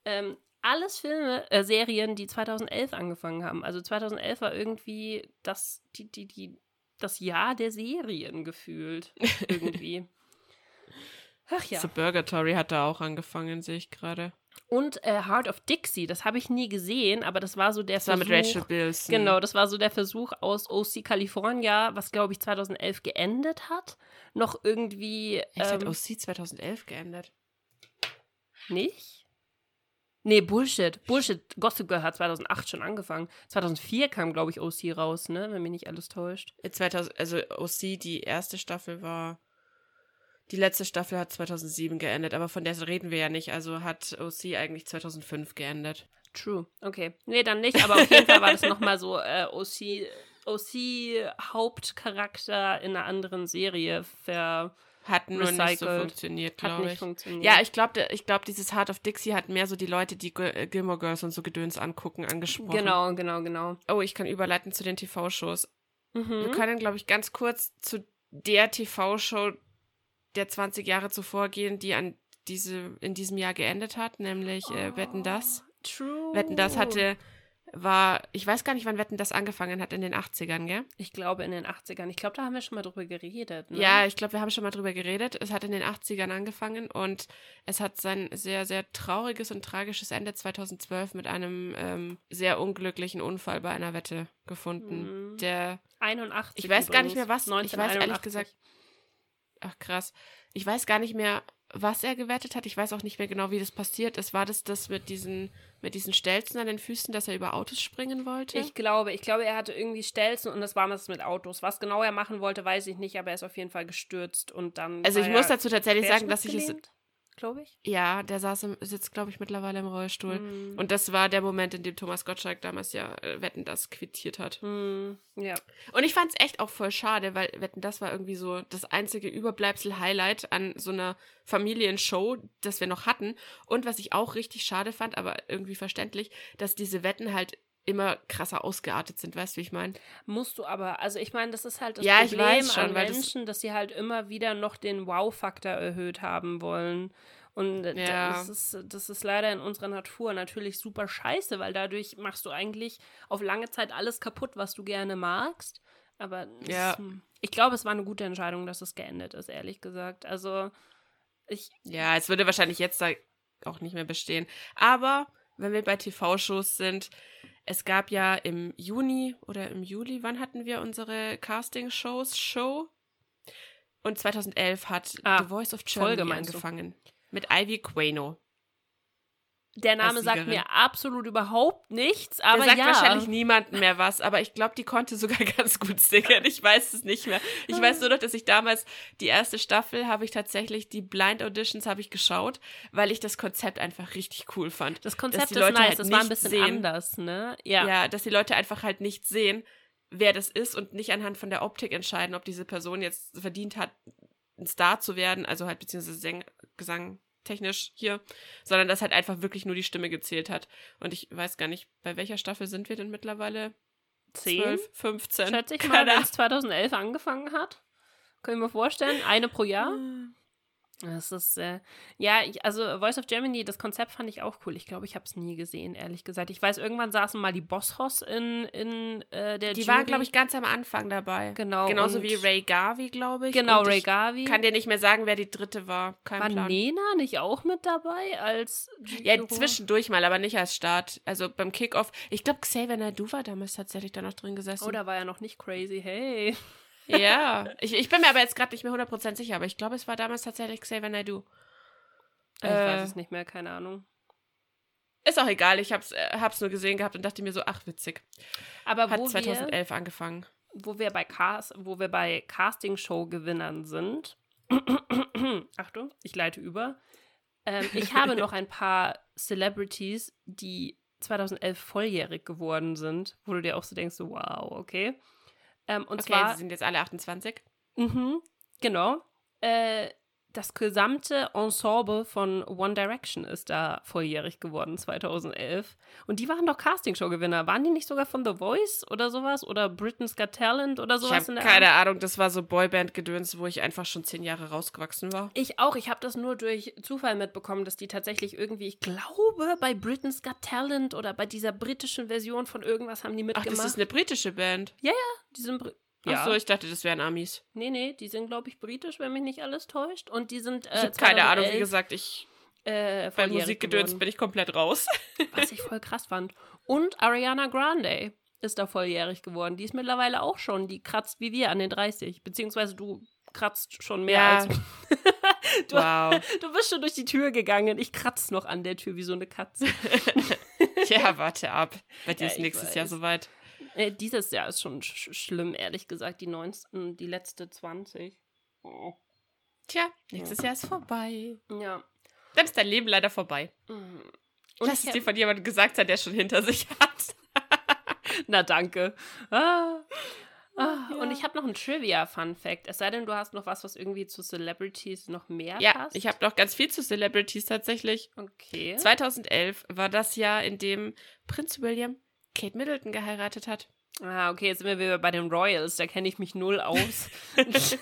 Ähm, alles Filme, äh, Serien, die 2011 angefangen haben. Also 2011 war irgendwie das, die, die, die, das Jahr der Serien gefühlt. Irgendwie. Ach ja. Suburgatory hat da auch angefangen, sehe ich gerade. Und äh, Heart of Dixie, das habe ich nie gesehen, aber das war so der das Versuch. War mit Rachel Bills. Genau, das war so der Versuch aus OC California, was glaube ich 2011 geendet hat. Noch irgendwie. Ähm, hat OC 2011 geendet? Nicht? Nee, Bullshit. Bullshit. Gossip Girl hat 2008 schon angefangen. 2004 kam, glaube ich, OC raus, ne? Wenn mich nicht alles täuscht. 2000, äh, also OC, die erste Staffel war die letzte Staffel hat 2007 geendet, aber von der reden wir ja nicht. Also hat OC eigentlich 2005 geendet. True. Okay. Nee, dann nicht, aber auf jeden Fall war das nochmal so äh, OC, OC Hauptcharakter in einer anderen Serie ver hat nur recycelt. nicht so funktioniert, glaube ich. Funktioniert. Ja, ich glaube, ich glaub, dieses Heart of Dixie hat mehr so die Leute, die äh, Gilmore Girls und so Gedöns angucken, angesprochen. Genau, genau, genau. Oh, ich kann überleiten zu den TV-Shows. Mhm. Wir können, glaube ich, ganz kurz zu der TV-Show der 20 Jahre zuvor gehen, die an diese, in diesem Jahr geendet hat, nämlich äh, Wetten das. True. Wetten das hatte, war, ich weiß gar nicht, wann Wetten das angefangen hat, in den 80ern, gell? Ich glaube in den 80ern. Ich glaube, da haben wir schon mal drüber geredet. Ne? Ja, ich glaube, wir haben schon mal drüber geredet. Es hat in den 80ern angefangen und es hat sein sehr, sehr trauriges und tragisches Ende 2012 mit einem ähm, sehr unglücklichen Unfall bei einer Wette gefunden. Mhm. Der 81. Ich weiß übrigens. gar nicht mehr was. Ich weiß ehrlich gesagt Ach krass. Ich weiß gar nicht mehr, was er gewettet hat. Ich weiß auch nicht mehr genau, wie das passiert ist. War das das mit diesen, mit diesen Stelzen an den Füßen, dass er über Autos springen wollte? Ich glaube, ich glaube, er hatte irgendwie Stelzen und das war was mit Autos. Was genau er machen wollte, weiß ich nicht, aber er ist auf jeden Fall gestürzt und dann. Also ich muss dazu tatsächlich sagen, dass ich es glaube ich. Ja, der saß im, sitzt, glaube ich, mittlerweile im Rollstuhl. Mm. Und das war der Moment, in dem Thomas Gottschalk damals ja äh, Wetten das quittiert hat. Mm. Ja. Und ich fand es echt auch voll schade, weil Wetten das war irgendwie so das einzige Überbleibsel-Highlight an so einer Familienshow, das wir noch hatten. Und was ich auch richtig schade fand, aber irgendwie verständlich, dass diese Wetten halt immer krasser ausgeartet sind, weißt du, wie ich meine? Musst du aber, also ich meine, das ist halt das ja, Problem schon, an Menschen, das dass sie halt immer wieder noch den Wow-Faktor erhöht haben wollen. Und ja. das, ist, das ist leider in unserer Natur natürlich super scheiße, weil dadurch machst du eigentlich auf lange Zeit alles kaputt, was du gerne magst. Aber ja. es, ich glaube, es war eine gute Entscheidung, dass es geendet ist, ehrlich gesagt. Also ich. Ja, es würde wahrscheinlich jetzt da auch nicht mehr bestehen. Aber wenn wir bei TV-Shows sind, es gab ja im Juni oder im Juli, wann hatten wir unsere Casting-Shows Show? Und 2011 hat ah, The Voice of Germany angefangen. Mit Ivy Quano. Der Name sagt mir absolut überhaupt nichts, aber Der sagt ja. wahrscheinlich niemandem mehr was, aber ich glaube, die konnte sogar ganz gut singen. Ich weiß es nicht mehr. Ich weiß nur noch, dass ich damals die erste Staffel habe ich tatsächlich die Blind Auditions habe ich geschaut, weil ich das Konzept einfach richtig cool fand. Das Konzept ist nice, halt das war ein bisschen sehen, anders, ne? Ja. Ja, dass die Leute einfach halt nicht sehen, wer das ist und nicht anhand von der Optik entscheiden, ob diese Person jetzt verdient hat, ein Star zu werden, also halt beziehungsweise Säng Gesang technisch hier, sondern dass halt einfach wirklich nur die Stimme gezählt hat. Und ich weiß gar nicht, bei welcher Staffel sind wir denn mittlerweile? 10? 12, 15? Schätze ich mal, wenn es 2011 angefangen hat. Können wir vorstellen, eine pro Jahr. Hm. Das ist, äh, ja, ich, also Voice of Germany, das Konzept fand ich auch cool. Ich glaube, ich habe es nie gesehen, ehrlich gesagt. Ich weiß, irgendwann saßen mal die Boss-Hoss in, in äh, der Die Jury. waren, glaube ich, ganz am Anfang dabei. Genau. Genauso wie Ray Garvey, glaube ich. Genau, und Ray Garvey. kann dir nicht mehr sagen, wer die dritte war. Kein war Plan. Nena nicht auch mit dabei als Ja, zwischendurch mal, aber nicht als Start. Also beim Kickoff. Ich glaube, Xavier Naidoo war damals tatsächlich da noch drin gesessen. Oh, da war ja noch nicht crazy. Hey. Ja, ich, ich bin mir aber jetzt gerade nicht mehr 100% sicher, aber ich glaube, es war damals tatsächlich Xavier Naidoo. Ich äh, weiß es nicht mehr, keine Ahnung. Ist auch egal, ich hab's, äh, hab's nur gesehen gehabt und dachte mir so, ach, witzig. Aber Hat 2011 wir, angefangen. Wo wir bei Cast, wo wir bei Casting-Show-Gewinnern sind. Achtung, ich leite über. Ähm, ich habe noch ein paar Celebrities, die 2011 volljährig geworden sind, wo du dir auch so denkst, so, wow, okay. Ähm, und okay, zwar, sie sind jetzt alle 28. Mhm, genau. Äh, das gesamte Ensemble von One Direction ist da volljährig geworden 2011. Und die waren doch Castingshow-Gewinner. Waren die nicht sogar von The Voice oder sowas? Oder Britain's Got Talent oder sowas? Ich habe keine Art? Ahnung, das war so Boyband-Gedöns, wo ich einfach schon zehn Jahre rausgewachsen war. Ich auch. Ich habe das nur durch Zufall mitbekommen, dass die tatsächlich irgendwie, ich glaube, bei Britain's Got Talent oder bei dieser britischen Version von irgendwas haben die mitgemacht. Ach, das ist eine britische Band? Ja, ja, die sind ja. Ach so, ich dachte, das wären Amis. Nee, nee, die sind, glaube ich, britisch, wenn mich nicht alles täuscht. Und die sind. Äh, ich habe keine Ahnung, wie gesagt, ich. Äh, bei Musikgedöns bin ich komplett raus. Was ich voll krass fand. Und Ariana Grande ist da volljährig geworden. Die ist mittlerweile auch schon, die kratzt wie wir an den 30. Beziehungsweise du kratzt schon mehr ja. als. du, wow. du bist schon durch die Tür gegangen. Ich kratze noch an der Tür wie so eine Katze. ja, warte ab. Bei dir ja, ist nächstes weiß. Jahr soweit. Äh, dieses Jahr ist schon sch schlimm, ehrlich gesagt. Die, 19, die letzte 20. Oh. Tja, nächstes ja. Jahr ist vorbei. Ja. Dann ist dein Leben leider vorbei. Mhm. Und Lass es dir von jemandem gesagt sein, der schon hinter sich hat. Na danke. Ah. Ah, ja. Und ich habe noch einen Trivia-Fun-Fact. Es sei denn, du hast noch was, was irgendwie zu Celebrities noch mehr ja, passt. Ja, ich habe noch ganz viel zu Celebrities tatsächlich. Okay. 2011 war das Jahr, in dem Prinz William Kate Middleton geheiratet hat. Ah, okay, jetzt sind wir wieder bei den Royals, da kenne ich mich null aus.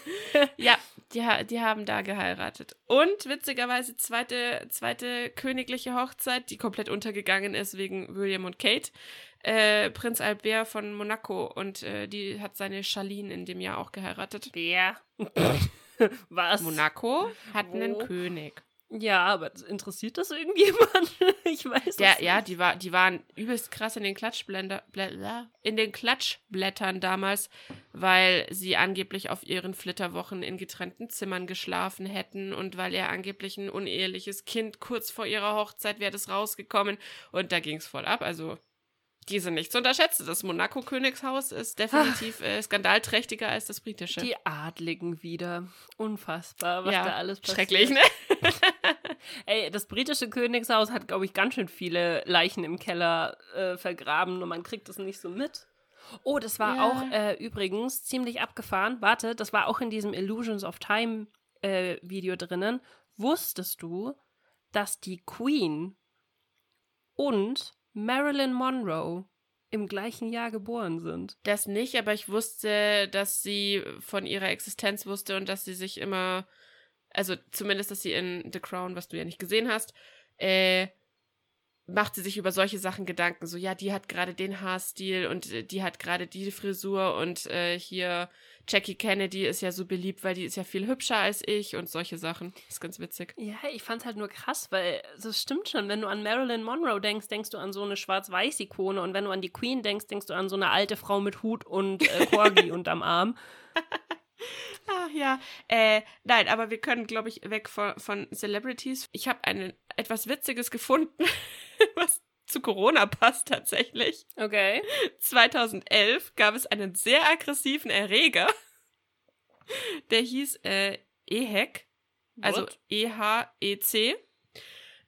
ja, die, die haben da geheiratet. Und witzigerweise zweite, zweite königliche Hochzeit, die komplett untergegangen ist wegen William und Kate. Äh, Prinz Albert von Monaco und äh, die hat seine Charlene in dem Jahr auch geheiratet. Wer? Was? Monaco hat Wo? einen König. Ja, aber interessiert das irgendjemand? ich weiß ja, Ja, die, war, die waren übelst krass in den Klatschblender, in den Klatschblättern damals, weil sie angeblich auf ihren Flitterwochen in getrennten Zimmern geschlafen hätten und weil er angeblich ein uneheliches Kind kurz vor ihrer Hochzeit wäre das rausgekommen und da ging es voll ab. Also die sind nicht zu unterschätzen. Das Monaco-Königshaus ist definitiv äh, skandalträchtiger als das britische. Die Adligen wieder. Unfassbar, was ja, da alles passiert. Schrecklich, ne? Ey, das britische Königshaus hat, glaube ich, ganz schön viele Leichen im Keller äh, vergraben und man kriegt das nicht so mit. Oh, das war ja. auch äh, übrigens ziemlich abgefahren. Warte, das war auch in diesem Illusions of Time äh, Video drinnen. Wusstest du, dass die Queen und Marilyn Monroe im gleichen Jahr geboren sind. Das nicht, aber ich wusste, dass sie von ihrer Existenz wusste und dass sie sich immer, also zumindest, dass sie in The Crown, was du ja nicht gesehen hast, äh, macht sie sich über solche Sachen Gedanken. So, ja, die hat gerade den Haarstil und äh, die hat gerade die Frisur und äh, hier Jackie Kennedy ist ja so beliebt, weil die ist ja viel hübscher als ich und solche Sachen. Das ist ganz witzig. Ja, ich fand's halt nur krass, weil das stimmt schon. Wenn du an Marilyn Monroe denkst, denkst du an so eine Schwarz-Weiß-Ikone und wenn du an die Queen denkst, denkst du an so eine alte Frau mit Hut und äh, Corgi unterm Arm. Ach ja, äh, nein, aber wir können, glaube ich, weg von, von Celebrities. Ich habe etwas Witziges gefunden, was zu Corona passt tatsächlich. Okay. 2011 gab es einen sehr aggressiven Erreger, der hieß äh, EHEC, also E-H-E-C.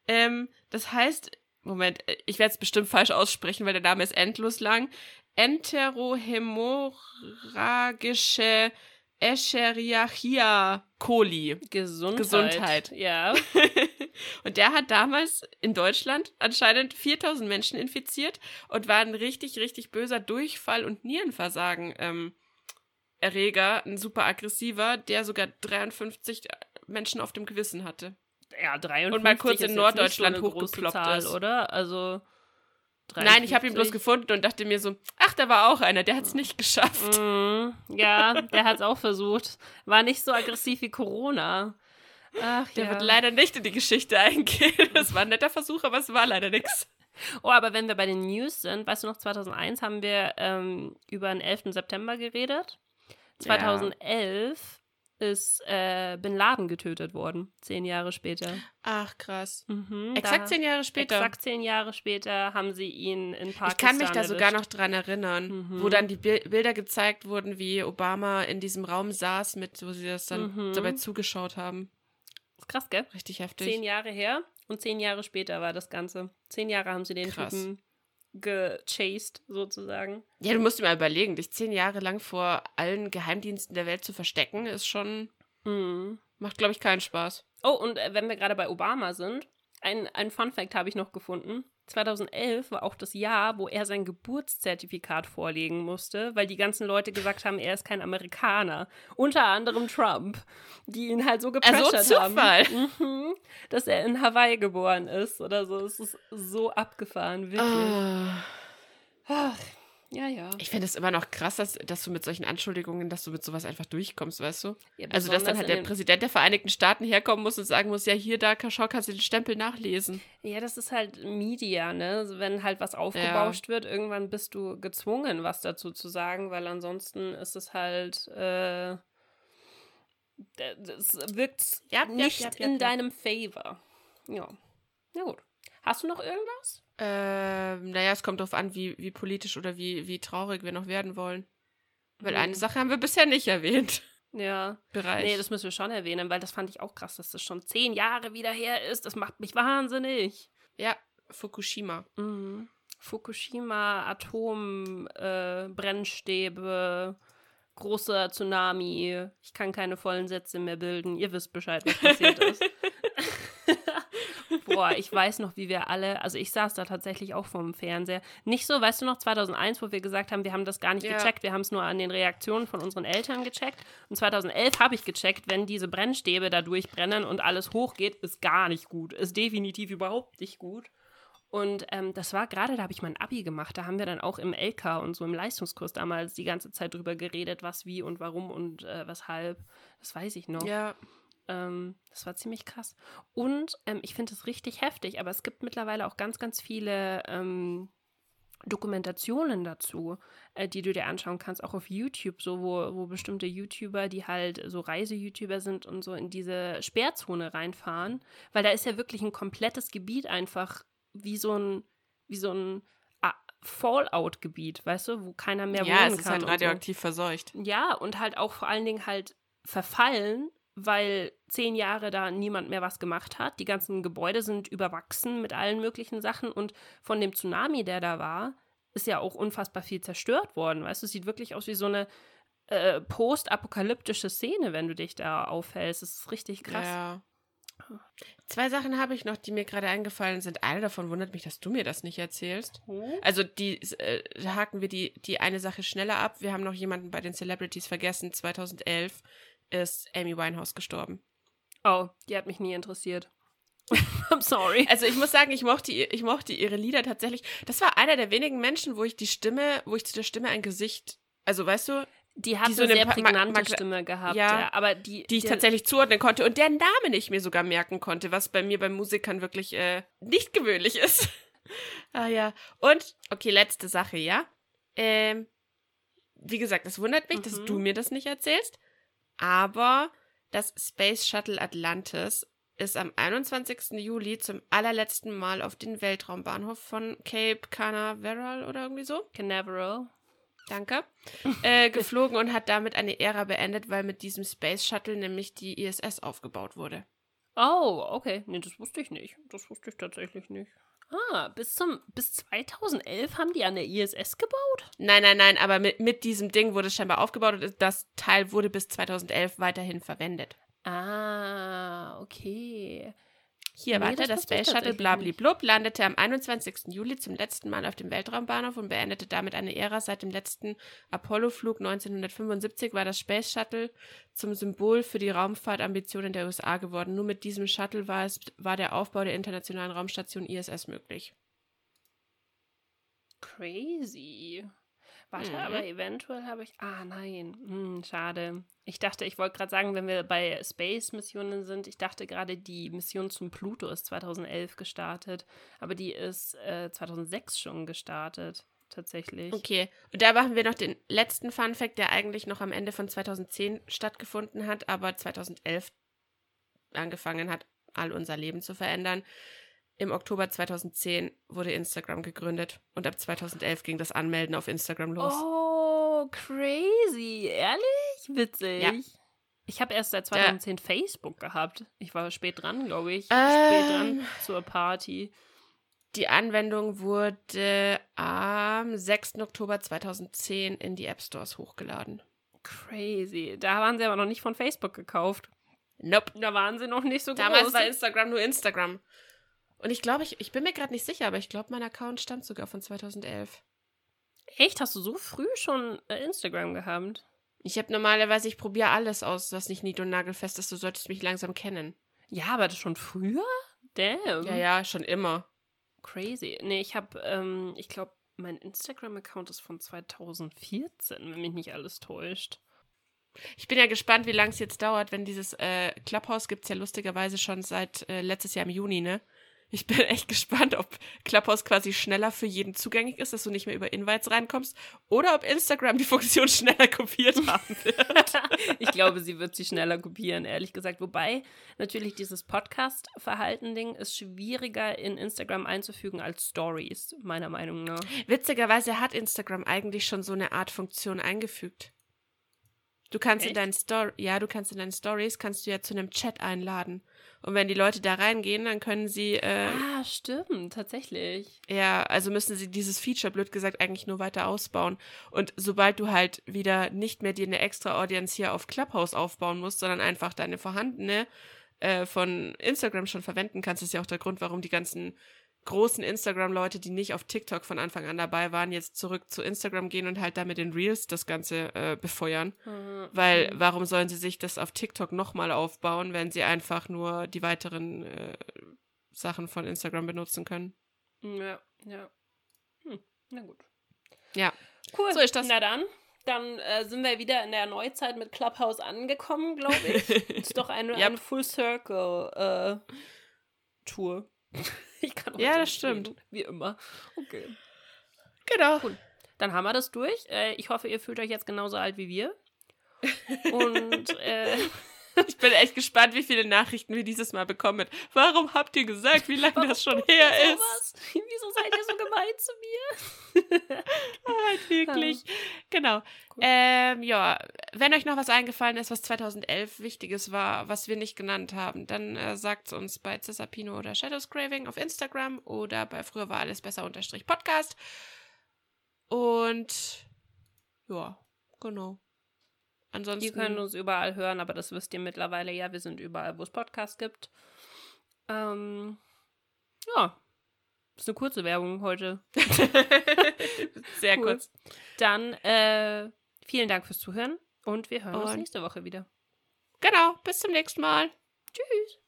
Ähm, das heißt, Moment, ich werde es bestimmt falsch aussprechen, weil der Name ist endlos lang. Enterohämorrhagische Escherichia coli. Gesundheit. Gesundheit. Ja. und der hat damals in Deutschland anscheinend 4000 Menschen infiziert und war ein richtig, richtig böser Durchfall- und Nierenversagen. Ähm, Erreger, ein super aggressiver, der sogar 53 Menschen auf dem Gewissen hatte. Ja, 53 Und mal kurz in Norddeutschland so hochgeploppt Zahl, ist. oder? Also 53. Nein, ich habe ihn bloß gefunden und dachte mir so, ach, da war auch einer, der hat es nicht geschafft. Mm, ja, der hat es auch versucht. War nicht so aggressiv wie Corona. Ach, der ja. wird leider nicht in die Geschichte eingehen. Das war ein netter Versuch, aber es war leider nichts. Oh, aber wenn wir bei den News sind, weißt du noch, 2001 haben wir ähm, über den 11. September geredet. 2011 ist äh, Bin Laden getötet worden, zehn Jahre später. Ach, krass. Mhm, exakt zehn Jahre später. Exakt zehn Jahre später haben sie ihn in Pakistan Ich kann mich da erwischt. sogar noch dran erinnern, mhm. wo dann die Bilder gezeigt wurden, wie Obama in diesem Raum saß, mit, wo sie das dann mhm. dabei zugeschaut haben. Krass, gell? Richtig heftig. Zehn Jahre her und zehn Jahre später war das Ganze. Zehn Jahre haben sie den Krass. Typen gechased, sozusagen. Ja, du musst dir mal überlegen, dich zehn Jahre lang vor allen Geheimdiensten der Welt zu verstecken, ist schon. Mhm. Macht, glaube ich, keinen Spaß. Oh, und äh, wenn wir gerade bei Obama sind, ein, ein Fun Fact habe ich noch gefunden. 2011 war auch das Jahr, wo er sein Geburtszertifikat vorlegen musste, weil die ganzen Leute gesagt haben, er ist kein Amerikaner. Unter anderem Trump, die ihn halt so gepressured also Zufall. haben, mhm, dass er in Hawaii geboren ist oder so. Es ist so abgefahren, wirklich. Oh. Ach, ja, ja. Ich finde es immer noch krass, dass, dass du mit solchen Anschuldigungen, dass du mit sowas einfach durchkommst, weißt du? Ja, also, dass dann halt der Präsident der Vereinigten Staaten herkommen muss und sagen muss, ja, hier, da, schau, kannst du den Stempel nachlesen. Ja, das ist halt Media, ne? Also, wenn halt was aufgebauscht ja. wird, irgendwann bist du gezwungen, was dazu zu sagen, weil ansonsten ist es halt, äh, das wirkt ja, nicht in deinem Favor. Ja. Na gut. Hast du noch irgendwas? Ähm, naja, es kommt darauf an, wie, wie politisch oder wie, wie traurig wir noch werden wollen. Weil mhm. eine Sache haben wir bisher nicht erwähnt. Ja. Bereich. Nee, das müssen wir schon erwähnen, weil das fand ich auch krass, dass das schon zehn Jahre wieder her ist. Das macht mich wahnsinnig. Ja, Fukushima. Mhm. Fukushima, Atombrennstäbe, äh, großer Tsunami. Ich kann keine vollen Sätze mehr bilden. Ihr wisst Bescheid, was passiert ist. Boah, ich weiß noch, wie wir alle, also ich saß da tatsächlich auch vorm Fernseher. Nicht so, weißt du noch, 2001, wo wir gesagt haben, wir haben das gar nicht ja. gecheckt, wir haben es nur an den Reaktionen von unseren Eltern gecheckt. Und 2011 habe ich gecheckt, wenn diese Brennstäbe da durchbrennen und alles hochgeht, ist gar nicht gut. Ist definitiv überhaupt nicht gut. Und ähm, das war gerade, da habe ich mein Abi gemacht. Da haben wir dann auch im LK und so im Leistungskurs damals die ganze Zeit drüber geredet, was, wie und warum und äh, weshalb. Das weiß ich noch. Ja. Ähm, das war ziemlich krass. Und ähm, ich finde es richtig heftig, aber es gibt mittlerweile auch ganz, ganz viele ähm, Dokumentationen dazu, äh, die du dir anschauen kannst, auch auf YouTube, so wo, wo bestimmte YouTuber, die halt so Reise-YouTuber sind und so in diese Sperrzone reinfahren, weil da ist ja wirklich ein komplettes Gebiet einfach wie so ein, wie so ein Fallout-Gebiet, weißt du, wo keiner mehr ja, wohnen kann. Ja, es ist halt radioaktiv so. verseucht. Ja, und halt auch vor allen Dingen halt verfallen weil zehn Jahre da niemand mehr was gemacht hat. Die ganzen Gebäude sind überwachsen mit allen möglichen Sachen und von dem Tsunami, der da war, ist ja auch unfassbar viel zerstört worden. Weißt du, es sieht wirklich aus wie so eine äh, postapokalyptische Szene, wenn du dich da aufhältst. Das ist richtig krass. Ja. Zwei Sachen habe ich noch, die mir gerade eingefallen sind. Eine davon wundert mich, dass du mir das nicht erzählst. Also die äh, haken wir die, die eine Sache schneller ab. Wir haben noch jemanden bei den Celebrities vergessen. 2011 ist Amy Winehouse gestorben. Oh, die hat mich nie interessiert. I'm sorry. Also ich muss sagen, ich mochte, ich mochte ihre Lieder tatsächlich. Das war einer der wenigen Menschen, wo ich die Stimme, wo ich zu der Stimme ein Gesicht, also weißt du, die hat die so eine sehr prägnante Stimme gehabt, ja, ja, aber die, die ich tatsächlich zuordnen konnte und deren Namen ich mir sogar merken konnte, was bei mir bei Musikern wirklich äh, nicht gewöhnlich ist. ah ja. Und okay, letzte Sache, ja. Ähm, wie gesagt, es wundert mich, mhm. dass du mir das nicht erzählst. Aber das Space Shuttle Atlantis ist am 21. Juli zum allerletzten Mal auf den Weltraumbahnhof von Cape Canaveral oder irgendwie so. Canaveral. Danke. äh, geflogen und hat damit eine Ära beendet, weil mit diesem Space Shuttle nämlich die ISS aufgebaut wurde. Oh, okay. Nee, das wusste ich nicht. Das wusste ich tatsächlich nicht. Ah, bis zum bis 2011 haben die an der ISS gebaut? Nein, nein, nein, aber mit, mit diesem Ding wurde es scheinbar aufgebaut und das Teil wurde bis 2011 weiterhin verwendet. Ah, okay. Hier, nee, warte, das, das Space Shuttle Blablablub landete am 21. Juli zum letzten Mal auf dem Weltraumbahnhof und beendete damit eine Ära. Seit dem letzten Apollo-Flug 1975 war das Space Shuttle zum Symbol für die Raumfahrtambitionen der USA geworden. Nur mit diesem Shuttle war, es, war der Aufbau der internationalen Raumstation ISS möglich. Crazy. Warte, mhm. aber eventuell habe ich. Ah, nein. Hm, schade. Ich dachte, ich wollte gerade sagen, wenn wir bei Space-Missionen sind, ich dachte gerade, die Mission zum Pluto ist 2011 gestartet, aber die ist äh, 2006 schon gestartet, tatsächlich. Okay, und da machen wir noch den letzten Fun-Fact, der eigentlich noch am Ende von 2010 stattgefunden hat, aber 2011 angefangen hat, all unser Leben zu verändern. Im Oktober 2010 wurde Instagram gegründet und ab 2011 ging das Anmelden auf Instagram los. Oh, crazy. Ehrlich? Witzig. Ja. Ich habe erst seit 2010 ja. Facebook gehabt. Ich war spät dran, glaube ich. Ähm, spät dran zur Party. Die Anwendung wurde am 6. Oktober 2010 in die App Stores hochgeladen. Crazy. Da waren sie aber noch nicht von Facebook gekauft. Nope. Da waren sie noch nicht so Damals groß. war Instagram nur Instagram. Und ich glaube, ich, ich bin mir gerade nicht sicher, aber ich glaube, mein Account stammt sogar von 2011. Echt? Hast du so früh schon äh, Instagram gehabt? Ich habe normalerweise, ich probiere alles aus, was nicht nied- und nagelfest ist. Du solltest mich langsam kennen. Ja, aber das schon früher? Damn. Ja, ja, schon immer. Crazy. Nee, ich habe, ähm, ich glaube, mein Instagram-Account ist von 2014, wenn mich nicht alles täuscht. Ich bin ja gespannt, wie lange es jetzt dauert, wenn dieses äh, Clubhouse gibt es ja lustigerweise schon seit äh, letztes Jahr im Juni, ne? Ich bin echt gespannt, ob Clubhouse quasi schneller für jeden zugänglich ist, dass du nicht mehr über Invites reinkommst, oder ob Instagram die Funktion schneller kopiert haben wird. ich glaube, sie wird sie schneller kopieren, ehrlich gesagt. Wobei natürlich dieses Podcast-Verhalten-Ding ist schwieriger in Instagram einzufügen als Stories, meiner Meinung nach. Witzigerweise hat Instagram eigentlich schon so eine Art Funktion eingefügt. Du kannst Echt? in deinen Story, ja, du kannst in deinen Stories kannst du ja zu einem Chat einladen. Und wenn die Leute da reingehen, dann können sie. Äh, ah, stimmt, tatsächlich. Ja, also müssen sie dieses Feature, blöd gesagt, eigentlich nur weiter ausbauen. Und sobald du halt wieder nicht mehr dir eine extra Audience hier auf Clubhouse aufbauen musst, sondern einfach deine vorhandene äh, von Instagram schon verwenden kannst, ist ja auch der Grund, warum die ganzen großen Instagram-Leute, die nicht auf TikTok von Anfang an dabei waren, jetzt zurück zu Instagram gehen und halt da mit den Reels das Ganze äh, befeuern. Mhm. Weil warum sollen sie sich das auf TikTok nochmal aufbauen, wenn sie einfach nur die weiteren äh, Sachen von Instagram benutzen können? Ja, ja. Hm, na gut. Ja. Cool. So ist das. Na dann. Dann äh, sind wir wieder in der Neuzeit mit Clubhouse angekommen, glaube ich. ist doch eine, yep. eine Full Circle äh, Tour. Ich kann ja, das stimmt. Reden, wie immer. Okay. Genau. Cool. Dann haben wir das durch. Äh, ich hoffe, ihr fühlt euch jetzt genauso alt wie wir. Und äh, ich bin echt gespannt, wie viele Nachrichten wir dieses Mal bekommen. Warum habt ihr gesagt, wie lange das schon her ist? Wieso seid ihr so gemein zu mir? halt wirklich. Genau. Cool. Ähm, ja, wenn euch noch was eingefallen ist, was 2011 Wichtiges war, was wir nicht genannt haben, dann äh, sagt es uns bei Cesapino oder Shadows Craving auf Instagram oder bei früher war alles besser unterstrich Podcast. Und ja, genau. Ansonsten. Ihr könnt uns überall hören, aber das wisst ihr mittlerweile ja. Wir sind überall, wo es Podcasts gibt. Ähm, ja. Ist eine kurze Werbung heute. Sehr cool. kurz. Dann äh, vielen Dank fürs Zuhören und wir hören und uns nächste Woche wieder. Genau, bis zum nächsten Mal. Tschüss.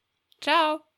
Ciao.